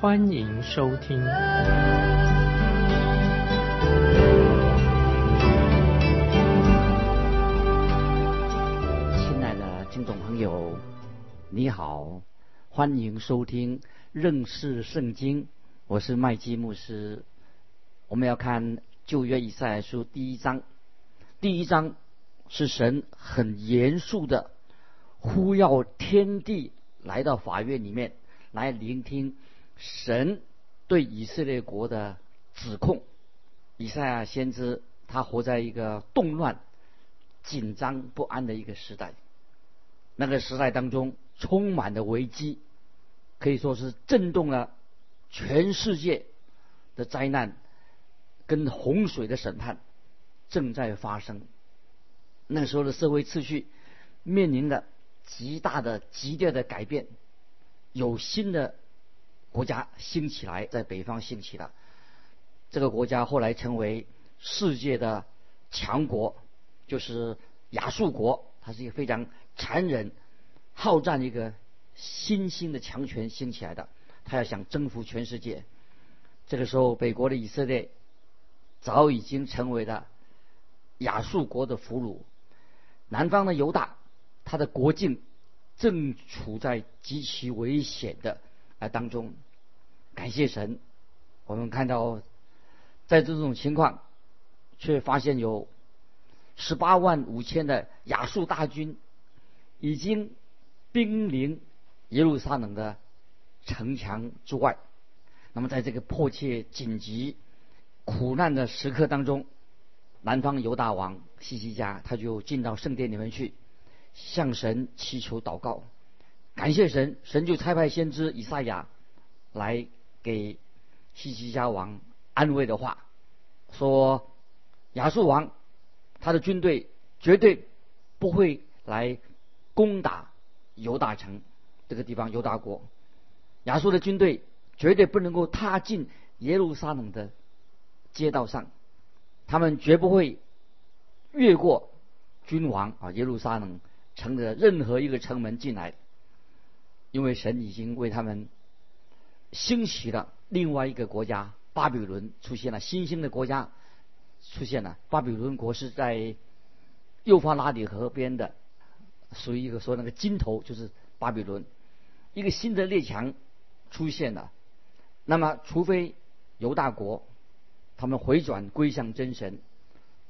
欢迎收听。亲爱的听众朋友，你好，欢迎收听认识圣经。我是麦基牧师。我们要看旧约以赛亚书第一章，第一章。是神很严肃的呼要天地来到法院里面来聆听神对以色列国的指控。以赛亚先知他活在一个动乱、紧张不安的一个时代，那个时代当中充满了危机，可以说是震动了全世界的灾难跟洪水的审判正在发生。那时候的社会秩序面临着极大的、激烈的改变，有新的国家兴起来，在北方兴起了。这个国家后来成为世界的强国，就是亚述国。它是一个非常残忍、好战一个新兴的强权兴起来的，他要想征服全世界。这个时候，北国的以色列早已经成为了亚述国的俘虏。南方的犹大，他的国境正处在极其危险的啊当中。感谢神，我们看到在这种情况，却发现有十八万五千的亚述大军已经兵临耶路撒冷的城墙之外。那么，在这个迫切、紧急、苦难的时刻当中，南方犹大王西西家，他就进到圣殿里面去，向神祈求祷告，感谢神，神就差派先知以赛亚来给西西家王安慰的话，说亚述王他的军队绝对不会来攻打犹大城这个地方犹大国，亚述的军队绝对不能够踏进耶路撒冷的街道上。他们绝不会越过君王啊耶路撒冷城的任何一个城门进来，因为神已经为他们兴起了另外一个国家巴比伦出现了新兴的国家出现了巴比伦国是在幼发拉底河边的，属于一个说那个金头就是巴比伦一个新的列强出现了，那么除非犹大国。他们回转归向真神，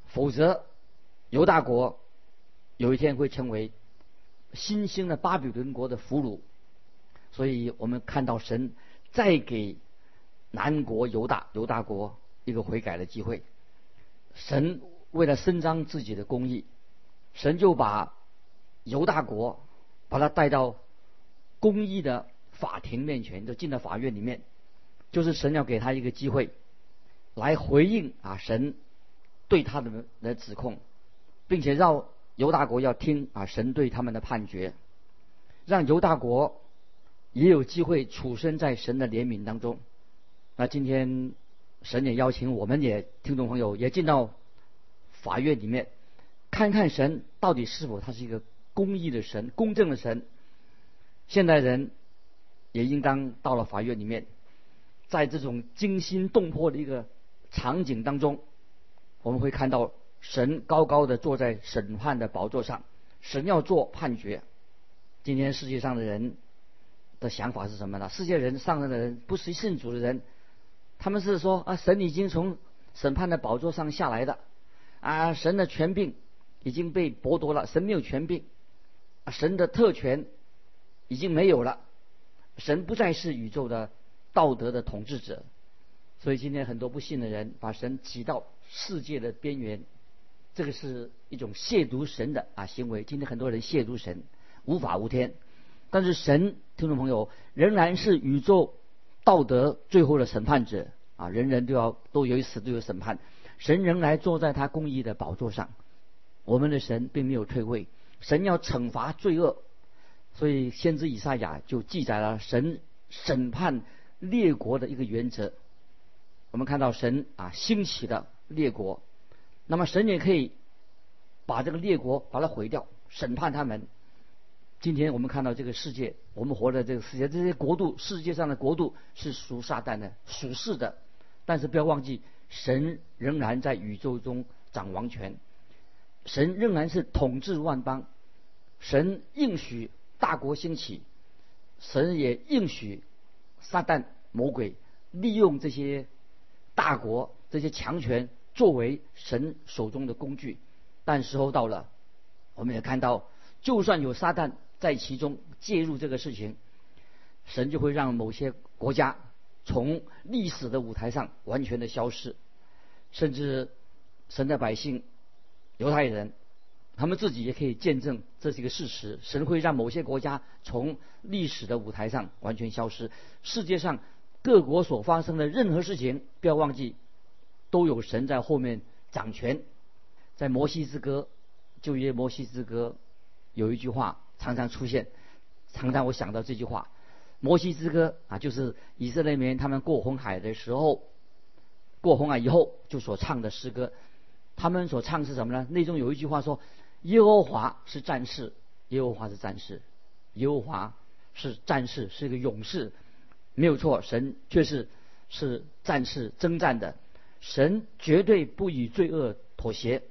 否则犹大国有一天会成为新兴的巴比伦国的俘虏。所以我们看到神再给南国犹大犹大国一个悔改的机会。神为了伸张自己的公义，神就把犹大国把他带到公义的法庭面前，就进到法院里面，就是神要给他一个机会。来回应啊神对他的的指控，并且让犹大国要听啊神对他们的判决，让犹大国也有机会处身在神的怜悯当中。那今天神也邀请我们也听众朋友也进到法院里面，看看神到底是否他是一个公义的神、公正的神。现代人也应当到了法院里面，在这种惊心动魄的一个。场景当中，我们会看到神高高的坐在审判的宝座上，神要做判决。今天世界上的人的想法是什么呢？世界人上任的人不是信主的人，他们是说啊，神已经从审判的宝座上下来的，啊，神的权柄已经被剥夺了，神没有权柄，啊神的特权已经没有了，神不再是宇宙的道德的统治者。所以今天很多不信的人把神挤到世界的边缘，这个是一种亵渎神的啊行为。今天很多人亵渎神，无法无天。但是神，听众朋友，仍然是宇宙道德最后的审判者啊，人人都要都有一死，都有审判。神仍然坐在他公义的宝座上，我们的神并没有退位，神要惩罚罪恶，所以先知以赛亚就记载了神审判列国的一个原则。我们看到神啊兴起的列国，那么神也可以把这个列国把它毁掉，审判他们。今天我们看到这个世界，我们活在这个世界，这些国度，世界上的国度是属撒旦的，属世的。但是不要忘记，神仍然在宇宙中掌王权，神仍然是统治万邦，神应许大国兴起，神也应许撒旦魔鬼利用这些大国、这些强权作为神手中的工具。但时候到了，我们也看到，就算有撒旦。在其中介入这个事情，神就会让某些国家从历史的舞台上完全的消失，甚至神的百姓犹太人，他们自己也可以见证这是一个事实。神会让某些国家从历史的舞台上完全消失。世界上各国所发生的任何事情，不要忘记，都有神在后面掌权。在摩西之歌，就约摩西之歌有一句话。常常出现，常常我想到这句话，《摩西之歌》啊，就是以色列人他们过红海的时候，过红海以后就所唱的诗歌。他们所唱是什么呢？内中有一句话说：“耶和华是战士，耶和华是战士，耶和华是战士，是一个勇士。”没有错，神却是是战士征战的，神绝对不与罪恶妥协，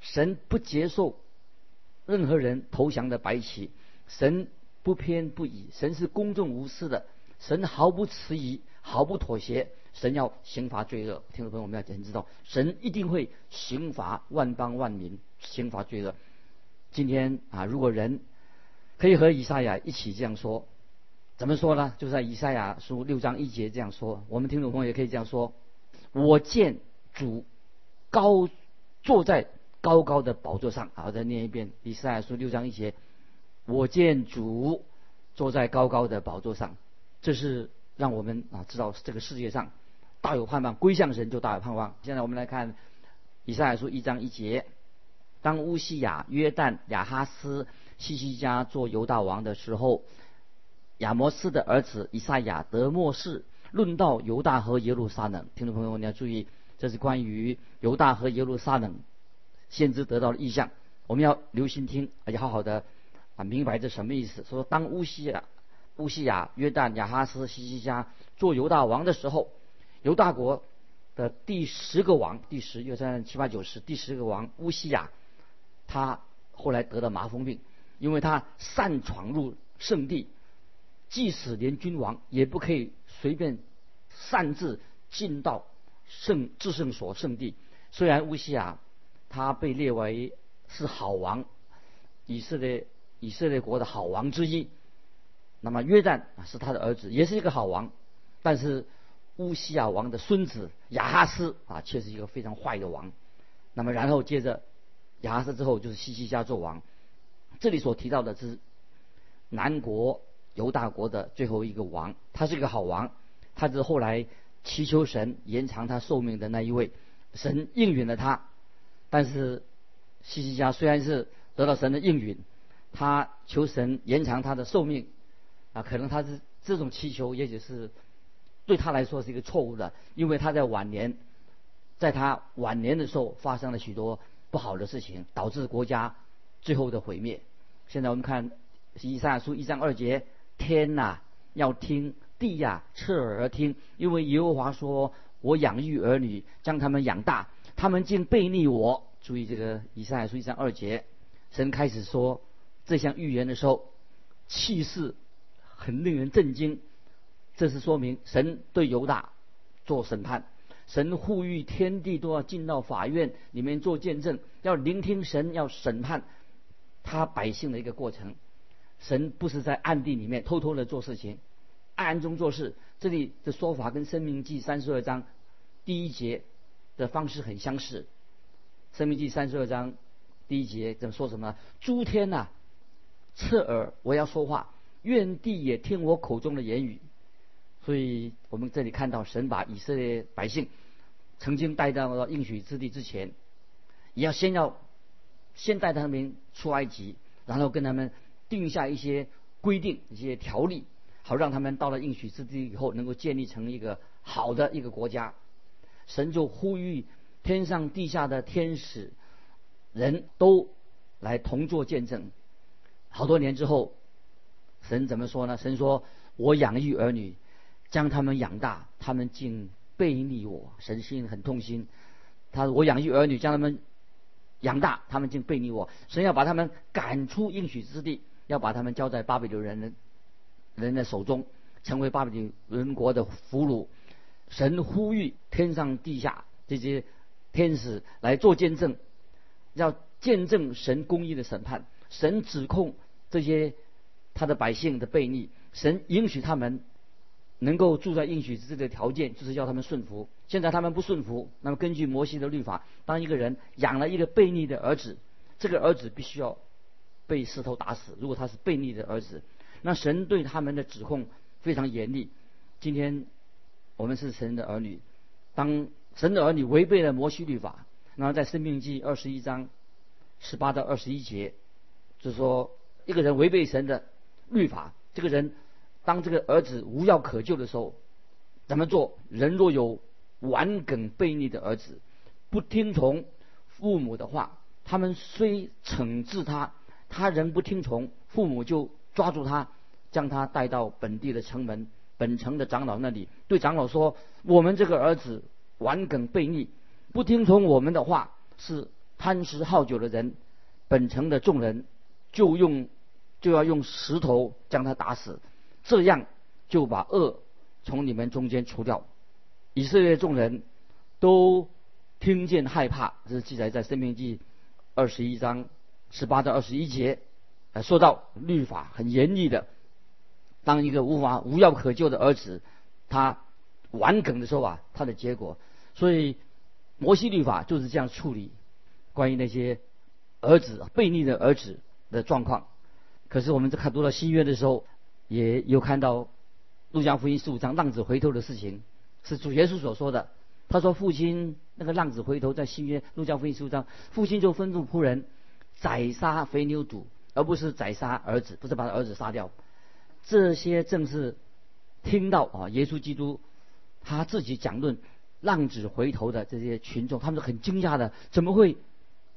神不接受。任何人投降的白旗，神不偏不倚，神是公正无私的，神毫不迟疑，毫不妥协，神要刑罚罪恶。听众朋友，我们要先知道，神一定会刑罚万邦万民，刑罚罪恶。今天啊，如果人可以和以赛亚一起这样说，怎么说呢？就在以赛亚书六章一节这样说。我们听众朋友也可以这样说：我见主高坐在。高高的宝座上，好，再念一遍以赛亚书六章一节：我见主坐在高高的宝座上。这是让我们啊知道这个世界上大有盼望，归向神就大有盼望。现在我们来看以赛亚书一章一节：当乌西雅、约旦、亚哈斯、西西家做犹大王的时候，亚摩斯的儿子以赛亚得莫士，论到犹大和耶路撒冷。听众朋友，你要注意，这是关于犹大和耶路撒冷。先知得到了意象，我们要留心听，而且好好的啊明白这什么意思。说当乌西亚、乌西亚、约旦、亚哈斯、西西家做犹大王的时候，犹大国的第十个王，第十约三七八九十第十个王乌西亚，他后来得了麻风病，因为他擅闯入圣地，即使连君王也不可以随便擅自进到圣至圣所圣地。虽然乌西亚。他被列为是好王，以色列以色列国的好王之一。那么约旦啊是他的儿子，也是一个好王。但是乌西亚王的孙子亚哈斯啊却是一个非常坏的王。那么然后接着亚哈斯之后就是西西家做王。这里所提到的是南国犹大国的最后一个王，他是一个好王，他是后来祈求神延长他寿命的那一位，神应允了他。但是，西西家虽然是得到神的应允，他求神延长他的寿命，啊，可能他是这种祈求，也许是对他来说是一个错误的，因为他在晚年，在他晚年的时候发生了许多不好的事情，导致国家最后的毁灭。现在我们看以赛亚书一章二节：天呐，要听；地呀，侧耳而听，因为耶和华说：“我养育儿女，将他们养大。”他们竟背逆我。注意这个以赛亚书一章二节，神开始说这项预言的时候，气势很令人震惊。这是说明神对犹大做审判，神呼吁天地都要进到法院里面做见证，要聆听神要审判他百姓的一个过程。神不是在暗地里面偷偷的做事情，暗中做事。这里的说法跟生命记三十二章第一节。的方式很相似，《生命记》三十二章第一节怎么说什么？诸天呐，侧耳，我要说话，愿地也听我口中的言语。所以我们这里看到神把以色列百姓曾经带到应许之地之前，也要先要先带他们出埃及，然后跟他们定下一些规定、一些条例，好让他们到了应许之地以后能够建立成一个好的一个国家。神就呼吁天上地下的天使人都来同作见证。好多年之后，神怎么说呢？神说：“我养育儿女。”将他们养大，他们竟背逆我，神心很痛心。他说：“我养育儿女，将他们养大，他们竟背逆我。神要把他们赶出应许之地，要把他们交在巴比伦人人的手中，成为巴比伦国的俘虏。神呼吁天上地下这些天使来做见证，要见证神公义的审判。神指控这些他的百姓的背逆，神允许他们。”能够住在应许之地的条件，就是要他们顺服。现在他们不顺服，那么根据摩西的律法，当一个人养了一个悖逆的儿子，这个儿子必须要被石头打死。如果他是悖逆的儿子，那神对他们的指控非常严厉。今天我们是神的儿女，当神的儿女违背了摩西律法，那么在生命记二十一章十八到二十一节，就说一个人违背神的律法，这个人。当这个儿子无药可救的时候，怎么做？人若有顽梗悖逆的儿子，不听从父母的话，他们虽惩治他，他仍不听从，父母就抓住他，将他带到本地的城门、本城的长老那里，对长老说：“我们这个儿子顽梗悖逆，不听从我们的话，是贪食好酒的人。本城的众人就用就要用石头将他打死。”这样就把恶从你们中间除掉。以色列众人都听见害怕，这是记载在《生命记》二十一章十八到二十一节。呃，说到律法很严厉的，当一个无法无药可救的儿子他顽梗的时候啊，他的结果。所以摩西律法就是这样处理关于那些儿子悖逆的儿子的状况。可是我们在看读到新约的时候。也有看到《路加福音》十五章浪子回头的事情，是主耶稣所说的。他说：“父亲那个浪子回头，在新约《路加福音》十五章，父亲就吩咐仆人宰杀肥牛犊，而不是宰杀儿子，不是把他儿子杀掉。这些正是听到啊，耶稣基督他自己讲论浪子回头的这些群众，他们是很惊讶的，怎么会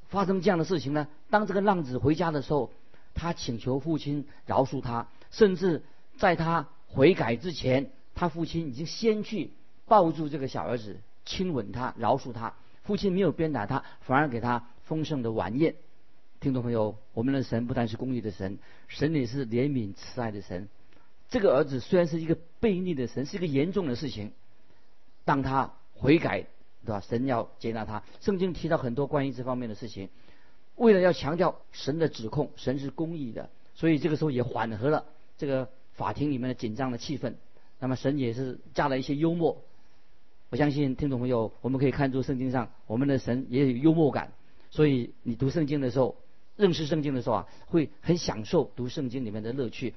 发生这样的事情呢？当这个浪子回家的时候，他请求父亲饶恕他。”甚至在他悔改之前，他父亲已经先去抱住这个小儿子，亲吻他，饶恕他。父亲没有鞭打他，反而给他丰盛的晚宴。听众朋友，我们的神不但是公义的神，神也是怜悯慈爱的神。这个儿子虽然是一个悖逆的神，是一个严重的事情，当他悔改，对吧？神要接纳他。圣经提到很多关于这方面的事情，为了要强调神的指控，神是公义的，所以这个时候也缓和了。这个法庭里面的紧张的气氛，那么神也是加了一些幽默。我相信听众朋友，我们可以看出圣经上我们的神也有幽默感。所以你读圣经的时候，认识圣经的时候啊，会很享受读圣经里面的乐趣。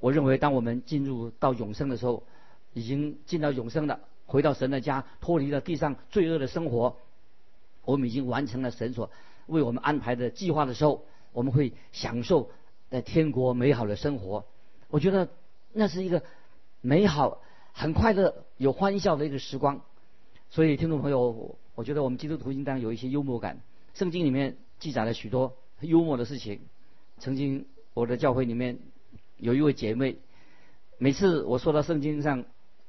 我认为，当我们进入到永生的时候，已经进到永生了，回到神的家，脱离了地上罪恶的生活，我们已经完成了神所为我们安排的计划的时候，我们会享受。在天国美好的生活，我觉得那是一个美好、很快乐、有欢笑的一个时光。所以，听众朋友，我觉得我们基督徒应当有一些幽默感。圣经里面记载了许多幽默的事情。曾经我的教会里面有一位姐妹，每次我说到圣经上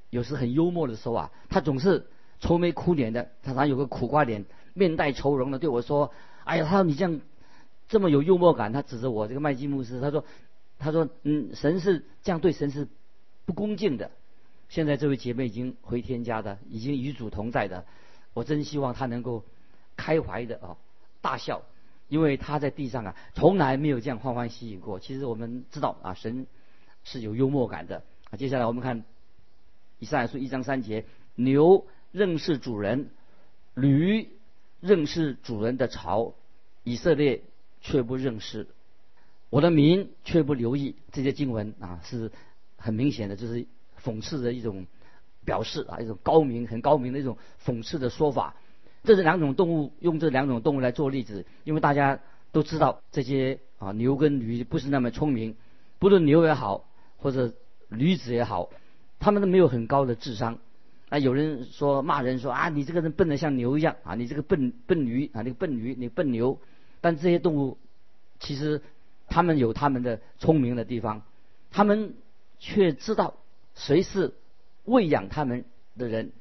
有时很幽默的时候啊，她总是愁眉苦脸的，她常有个苦瓜脸，面带愁容的对我说：“哎呀，她说你这样。”这么有幽默感，他指着我这个麦基牧师，他说：“他说，嗯，神是这样对神是不恭敬的。现在这位姐妹已经回天家的，已经与主同在的。我真希望她能够开怀的啊大笑，因为他在地上啊从来没有这样欢欢喜喜过。其实我们知道啊，神是有幽默感的啊。接下来我们看以赛亚书一章三节：牛认识主人，驴认识主人的巢，以色列。却不认识我的民，却不留意这些经文啊，是很明显的，就是讽刺的一种表示啊，一种高明、很高明的一种讽刺的说法。这是两种动物，用这两种动物来做例子，因为大家都知道这些啊牛跟驴不是那么聪明，不论牛也好，或者驴子也好，他们都没有很高的智商。啊，有人说骂人说啊，你这个人笨得像牛一样啊，你这个笨笨驴啊，你个笨驴，你笨牛。但这些动物其实他们有他们的聪明的地方，他们却知道谁是喂养他们的人，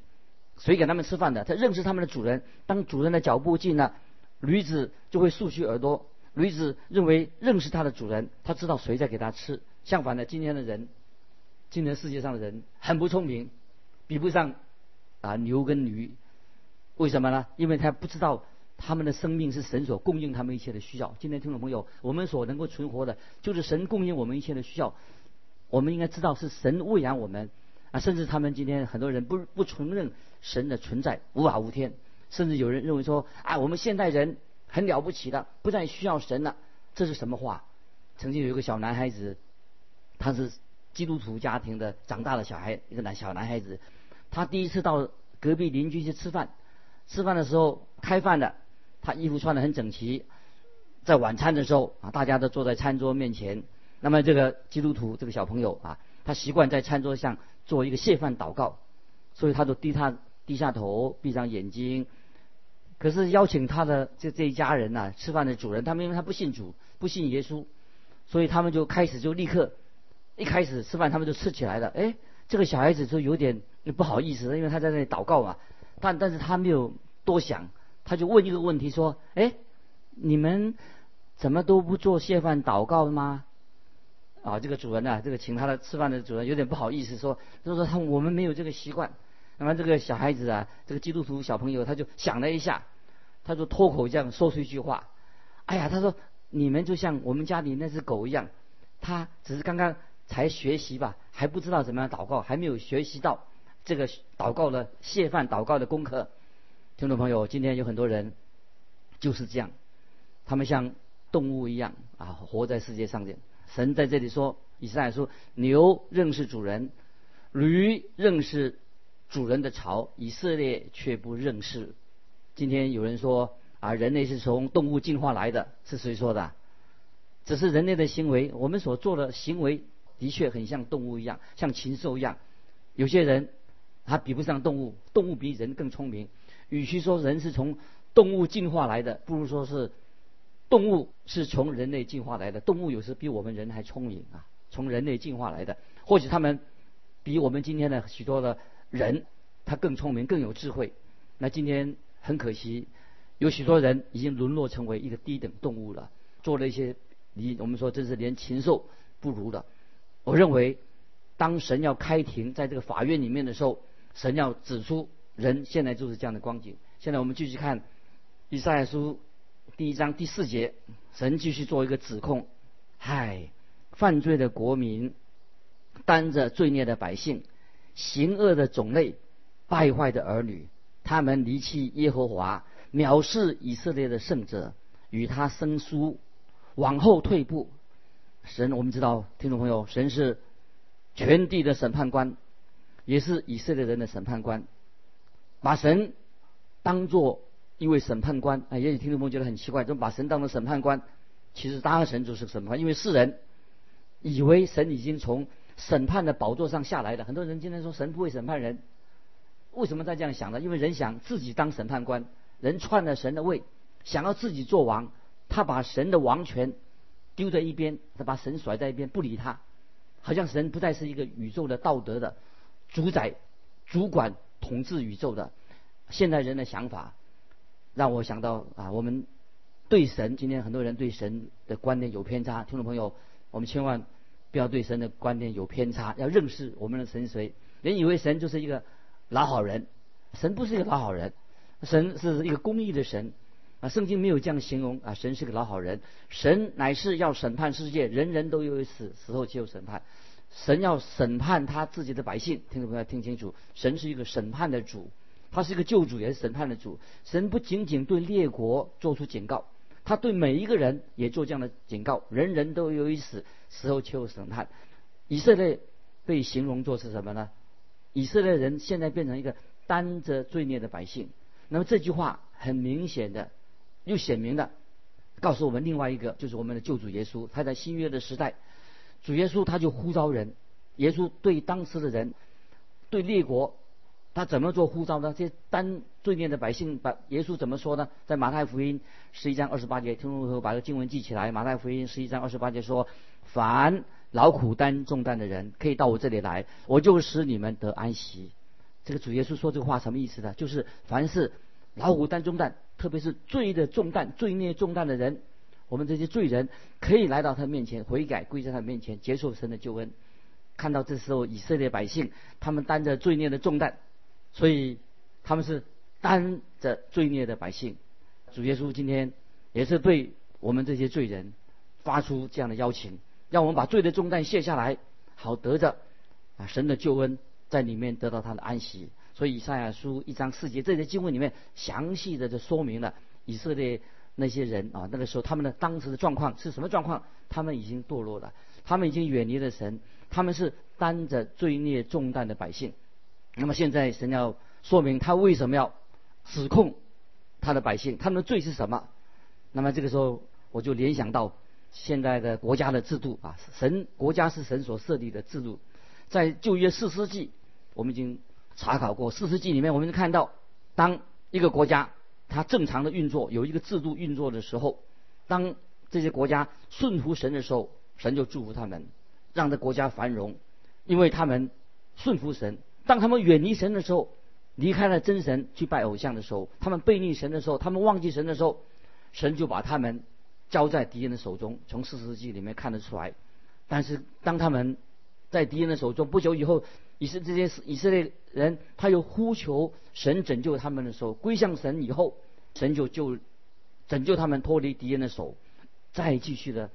谁给他们吃饭的，他认识他们的主人。当主人的脚步近了，驴子就会竖起耳朵。驴子认为认识它的主人，他知道谁在给他吃。相反的，今天的人，今天世界上的人很不聪明。比不上啊牛跟驴，为什么呢？因为他不知道他们的生命是神所供应他们一切的需要。今天听众朋友，我们所能够存活的，就是神供应我们一切的需要。我们应该知道是神喂养我们啊，甚至他们今天很多人不不承认神的存在，无法无天，甚至有人认为说啊，我们现代人很了不起的，不再需要神了。这是什么话？曾经有一个小男孩子，他是基督徒家庭的长大的小孩，一个男小男孩子。他第一次到隔壁邻居去吃饭，吃饭的时候开饭的，他衣服穿得很整齐，在晚餐的时候啊，大家都坐在餐桌面前。那么这个基督徒这个小朋友啊，他习惯在餐桌上做一个谢饭祷告，所以他就低他低下头，闭上眼睛。可是邀请他的这这一家人呐，吃饭的主人，他们因为他不信主，不信耶稣，所以他们就开始就立刻一开始吃饭，他们就吃起来了。哎。这个小孩子就有点不好意思，因为他在那里祷告嘛。但但是他没有多想，他就问一个问题说：“哎，你们怎么都不做谢饭祷告吗？”啊，这个主人呢，这个请他的吃饭的主人有点不好意思说：“就说他我们没有这个习惯。”那么这个小孩子啊，这个基督徒小朋友他就想了一下，他就脱口这样说出一句话：“哎呀，他说你们就像我们家里那只狗一样，他只是刚刚。”才学习吧，还不知道怎么样祷告，还没有学习到这个祷告的谢饭祷告的功课。听众朋友，今天有很多人就是这样，他们像动物一样啊，活在世界上面。神在这里说，以赛亚说，牛认识主人，驴认识主人的巢，以色列却不认识。今天有人说啊，人类是从动物进化来的，是谁说的？只是人类的行为，我们所做的行为。的确很像动物一样，像禽兽一样。有些人他比不上动物，动物比人更聪明。与其说人是从动物进化来的，不如说是动物是从人类进化来的。动物有时比我们人还聪明啊，从人类进化来的。或许他们比我们今天的许多的人他更聪明、更有智慧。那今天很可惜，有许多人已经沦落成为一个低等动物了，做了一些你我们说真是连禽兽不如的。我认为，当神要开庭在这个法院里面的时候，神要指出人现在就是这样的光景。现在我们继续看以赛亚书第一章第四节，神继续做一个指控：嗨，犯罪的国民，担着罪孽的百姓，行恶的种类，败坏的儿女，他们离弃耶和华，藐视以色列的圣者，与他生疏，往后退步。神，我们知道，听众朋友，神是全地的审判官，也是以色列人的审判官。把神当做一位审判官啊，也许听众朋友觉得很奇怪，怎么把神当成审判官？其实当然神就是审判，因为世人以为神已经从审判的宝座上下来了。很多人今天说神不会审判人，为什么在这样想呢？因为人想自己当审判官，人篡了神的位，想要自己做王，他把神的王权。丢在一边，他把神甩在一边，不理他，好像神不再是一个宇宙的道德的主宰、主管、统治宇宙的。现代人的想法让我想到啊，我们对神，今天很多人对神的观念有偏差。听众朋友，我们千万不要对神的观念有偏差，要认识我们的神谁。人以为神就是一个老好人，神不是一个老好人，神是一个公义的神。啊，圣经没有这样形容啊，神是个老好人，神乃是要审判世界，人人都有死，死后就有审判。神要审判他自己的百姓，听众朋友听清楚，神是一个审判的主，他是一个救主，也是审判的主。神不仅仅对列国做出警告，他对每一个人也做这样的警告，人人都有一死，死后却有审判。以色列被形容作是什么呢？以色列人现在变成一个担着罪孽的百姓。那么这句话很明显的，又显明的告诉我们另外一个，就是我们的救主耶稣。他在新约的时代，主耶稣他就呼召人。耶稣对当时的人，对列国，他怎么做呼召呢？这些担罪孽的百姓，把耶稣怎么说呢？在马太福音十一章二十八节，听众朋友把这个经文记起来。马太福音十一章二十八节说：“凡劳苦担重担的人，可以到我这里来，我就使你们得安息。”这个主耶稣说这个话什么意思呢？就是凡是老虎担重担，特别是罪的重担、罪孽重担的人，我们这些罪人可以来到他面前悔改，跪在他面前接受神的救恩。看到这时候以色列百姓，他们担着罪孽的重担，所以他们是担着罪孽的百姓。主耶稣今天也是对我们这些罪人发出这样的邀请，让我们把罪的重担卸下来，好得着啊神的救恩。在里面得到他的安息，所以以赛亚书一章四节这些经文里面详细的就说明了以色列那些人啊，那个时候他们的当时的状况是什么状况？他们已经堕落了，他们已经远离了神，他们是担着罪孽重担的百姓。那么现在神要说明他为什么要指控他的百姓，他们的罪是什么？那么这个时候我就联想到现在的国家的制度啊，神国家是神所设立的制度，在旧约四世纪。我们已经查考过四世纪里面，我们看到，当一个国家它正常的运作，有一个制度运作的时候，当这些国家顺服神的时候，神就祝福他们，让这国家繁荣，因为他们顺服神。当他们远离神的时候，离开了真神去拜偶像的时候，他们背逆神的时候，他们忘记神的时候，神就把他们交在敌人的手中。从四世纪里面看得出来，但是当他们在敌人的手中不久以后，以色这些以色列人，他又呼求神拯救他们的时候，归向神以后，神就就拯救他们脱离敌人的手，再继续的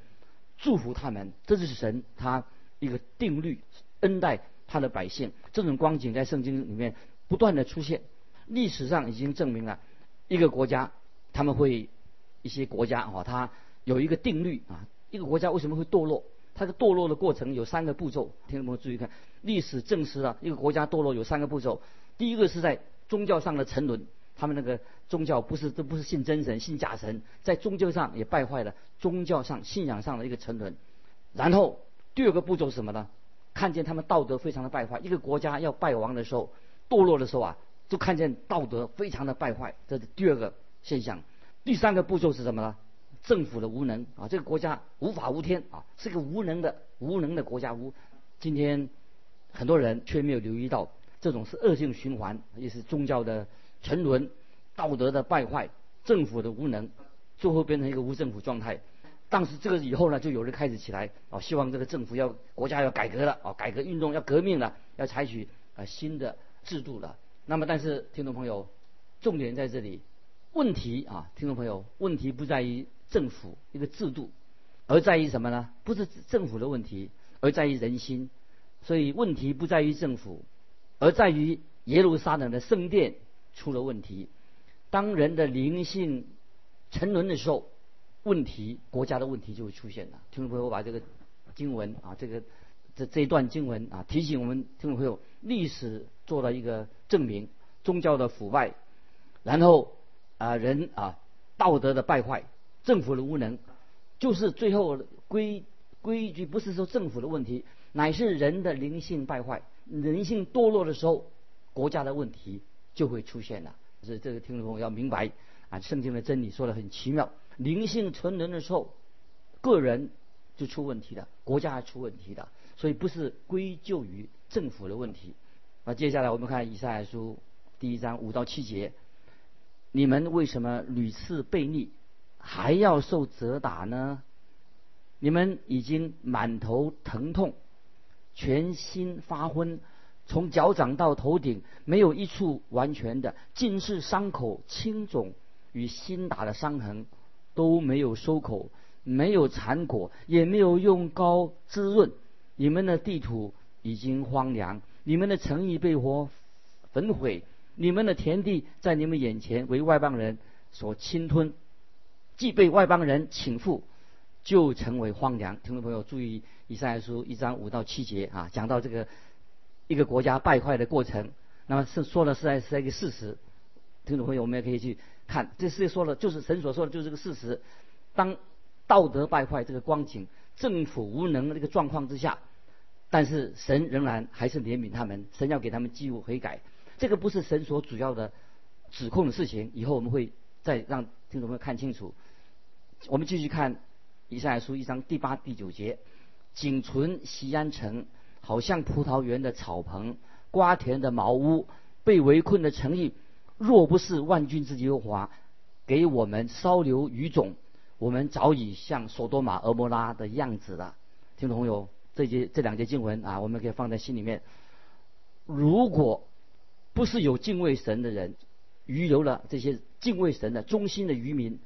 祝福他们。这就是神他一个定律，恩待他的百姓。这种光景在圣经里面不断的出现，历史上已经证明了一个国家他们会一些国家哦，它有一个定律啊，一个国家为什么会堕落？它的堕落的过程有三个步骤，听众朋友注意看，历史证实了一个国家堕落有三个步骤。第一个是在宗教上的沉沦，他们那个宗教不是都不是信真神，信假神，在宗教上也败坏了，宗教上信仰上的一个沉沦。然后第二个步骤是什么呢？看见他们道德非常的败坏，一个国家要败亡的时候，堕落的时候啊，就看见道德非常的败坏，这是第二个现象。第三个步骤是什么呢？政府的无能啊，这个国家无法无天啊，是个无能的无能的国家。无今天很多人却没有留意到，这种是恶性循环，也是宗教的沉沦、道德的败坏、政府的无能，最后变成一个无政府状态。但是这个以后呢，就有人开始起来啊，希望这个政府要国家要改革了啊，改革运动要革命了，要采取啊新的制度了。那么，但是听众朋友，重点在这里，问题啊，听众朋友，问题不在于。政府一个制度，而在于什么呢？不是政府的问题，而在于人心。所以问题不在于政府，而在于耶路撒冷的圣殿出了问题。当人的灵性沉沦的时候，问题国家的问题就会出现了。听众朋友，我把这个经文啊，这个这这一段经文啊，提醒我们听众朋友，历史做了一个证明：宗教的腐败，然后啊人啊道德的败坏。政府的无能，就是最后规规矩不是说政府的问题，乃是人的灵性败坏、人性堕落的时候，国家的问题就会出现了。所以这个听众朋友要明白啊，圣经的真理说的很奇妙。灵性存人的时候，个人就出问题了，国家出问题的，所以不是归咎于政府的问题。那接下来我们看以赛亚书第一章五到七节：你们为什么屡次背逆？还要受责打呢？你们已经满头疼痛，全心发昏，从脚掌到头顶没有一处完全的，尽是伤口青肿与新打的伤痕，都没有收口，没有残果，也没有用膏滋润。你们的地土已经荒凉，你们的城邑被火焚毁，你们的田地在你们眼前为外邦人所侵吞。既被外邦人请赴，就成为荒凉。听众朋友注意，以赛亚书一章五到七节啊，讲到这个一个国家败坏的过程。那么是说的是在是一个事实。听众朋友，我们也可以去看，这世界说的就是神所说的就是这个事实。当道德败坏这个光景，政府无能的这个状况之下，但是神仍然还是怜悯他们，神要给他们机会悔改。这个不是神所主要的指控的事情。以后我们会再让听众朋友看清楚。我们继续看以赛亚书一章第八、第九节：仅存西安城，好像葡萄园的草棚，瓜田的茅屋，被围困的城邑。若不是万军之耶和华给我们稍留余种，我们早已像索多玛、俄摩拉的样子了。听众朋友，这节这两节经文啊，我们可以放在心里面。如果不是有敬畏神的人，余留了这些敬畏神的忠心的渔民。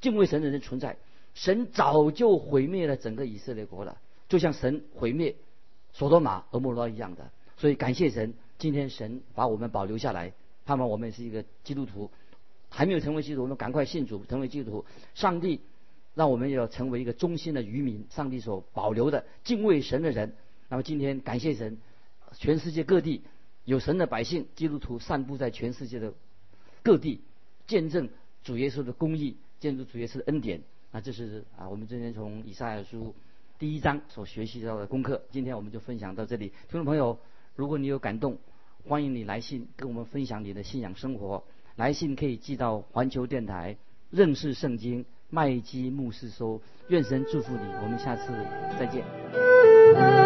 敬畏神的人存在，神早就毁灭了整个以色列国了，就像神毁灭索多玛、俄摩拉一样的。所以感谢神，今天神把我们保留下来，盼望我们是一个基督徒，还没有成为基督徒，我们赶快信主，成为基督徒。上帝让我们要成为一个忠心的渔民，上帝所保留的敬畏神的人。那么今天感谢神，全世界各地有神的百姓，基督徒散布在全世界的各地，见证主耶稣的公义。见证主耶稣的恩典，那这是啊，我们今天从以赛亚书第一章所学习到的功课。今天我们就分享到这里，听众朋友，如果你有感动，欢迎你来信跟我们分享你的信仰生活。来信可以寄到环球电台认识圣经麦基牧师收。愿神祝福你，我们下次再见。